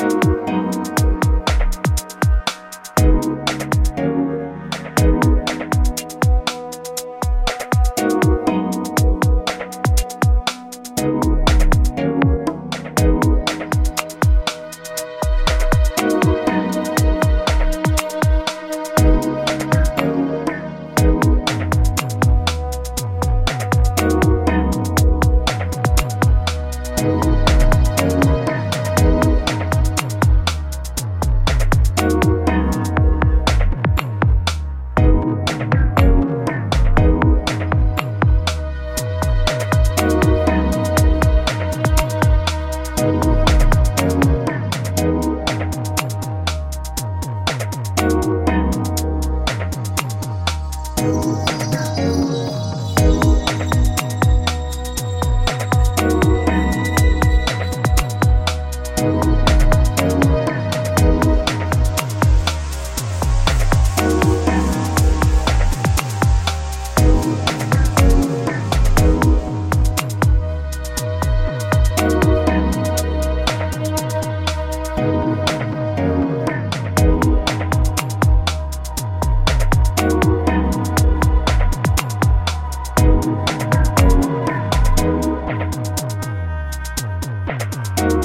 you Thank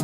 you.